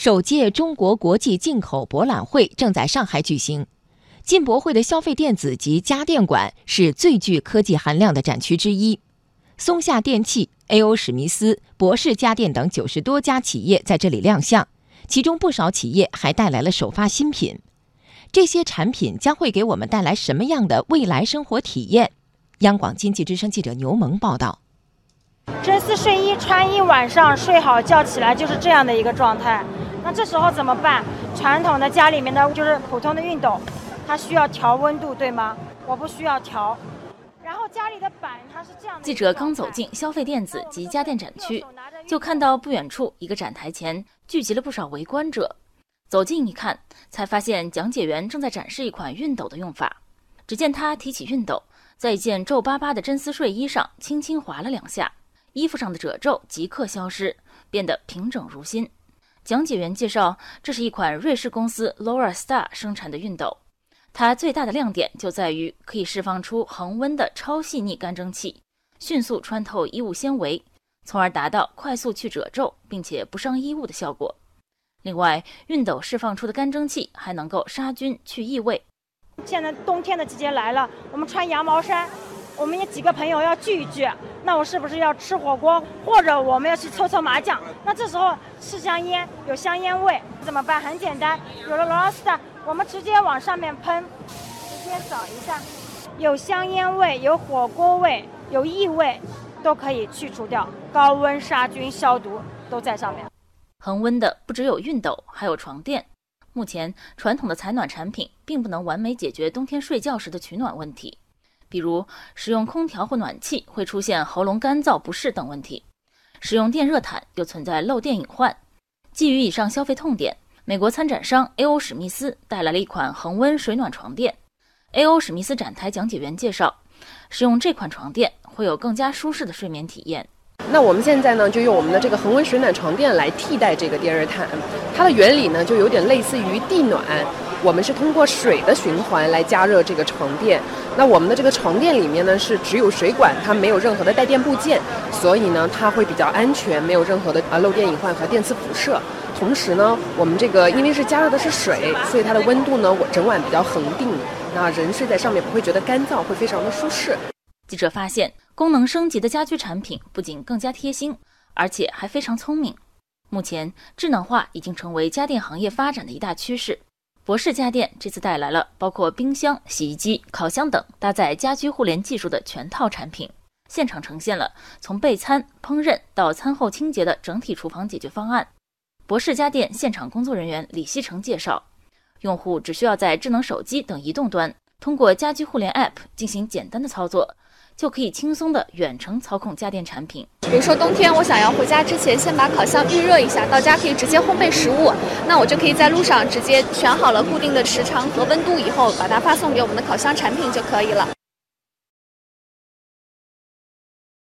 首届中国国际进口博览会正在上海举行。进博会的消费电子及家电馆是最具科技含量的展区之一。松下电器、A.O. 史密斯、博世家电等九十多家企业在这里亮相，其中不少企业还带来了首发新品。这些产品将会给我们带来什么样的未来生活体验？央广经济之声记者牛萌报道。真丝睡衣穿一晚上，睡好觉起来就是这样的一个状态。那这时候怎么办？传统的家里面的就是普通的熨斗，它需要调温度，对吗？我不需要调。然后家里的板它是这样的。记者刚走进消费电子及家电展区，就看到不远处一个展台前聚集了不少围观者。走近一看，才发现讲解员正在展示一款熨斗的用法。只见他提起熨斗，在一件皱巴巴的真丝睡衣上轻轻划了两下，衣服上的褶皱即刻消失，变得平整如新。讲解员介绍，这是一款瑞士公司 Laura Star 生产的熨斗。它最大的亮点就在于可以释放出恒温的超细腻干蒸汽，迅速穿透衣物纤维，从而达到快速去褶皱并且不伤衣物的效果。另外，熨斗释放出的干蒸汽还能够杀菌去异味。现在冬天的季节来了，我们穿羊毛衫。我们有几个朋友要聚一聚，那我是不是要吃火锅，或者我们要去搓搓麻将？那这时候吃香烟，有香烟味怎么办？很简单，有了罗拉斯的，我们直接往上面喷，直接扫一下，有香烟味、有火锅味、有异味，都可以去除掉，高温杀菌消毒都在上面。恒温的不只有熨斗，还有床垫。目前传统的采暖产品并不能完美解决冬天睡觉时的取暖问题。比如使用空调或暖气会出现喉咙干燥不适等问题，使用电热毯又存在漏电隐患。基于以上消费痛点，美国参展商 A.O. 史密斯带来了一款恒温水暖床垫。A.O. 史密斯展台讲解员介绍，使用这款床垫会有更加舒适的睡眠体验。那我们现在呢，就用我们的这个恒温水暖床垫来替代这个电热毯，它的原理呢，就有点类似于地暖。我们是通过水的循环来加热这个床垫。那我们的这个床垫里面呢是只有水管，它没有任何的带电部件，所以呢它会比较安全，没有任何的啊漏电隐患和电磁辐射。同时呢，我们这个因为是加热的是水，所以它的温度呢我整晚比较恒定，那人睡在上面不会觉得干燥，会非常的舒适。记者发现，功能升级的家居产品不仅更加贴心，而且还非常聪明。目前，智能化已经成为家电行业发展的一大趋势。博世家电这次带来了包括冰箱、洗衣机、烤箱等搭载家居互联技术的全套产品，现场呈现了从备餐、烹饪到餐后清洁的整体厨房解决方案。博世家电现场工作人员李希成介绍，用户只需要在智能手机等移动端通过家居互联 App 进行简单的操作。就可以轻松的远程操控家电产品。比如说冬天我想要回家之前先把烤箱预热一下，到家可以直接烘焙食物，那我就可以在路上直接选好了固定的时长和温度以后，把它发送给我们的烤箱产品就可以了。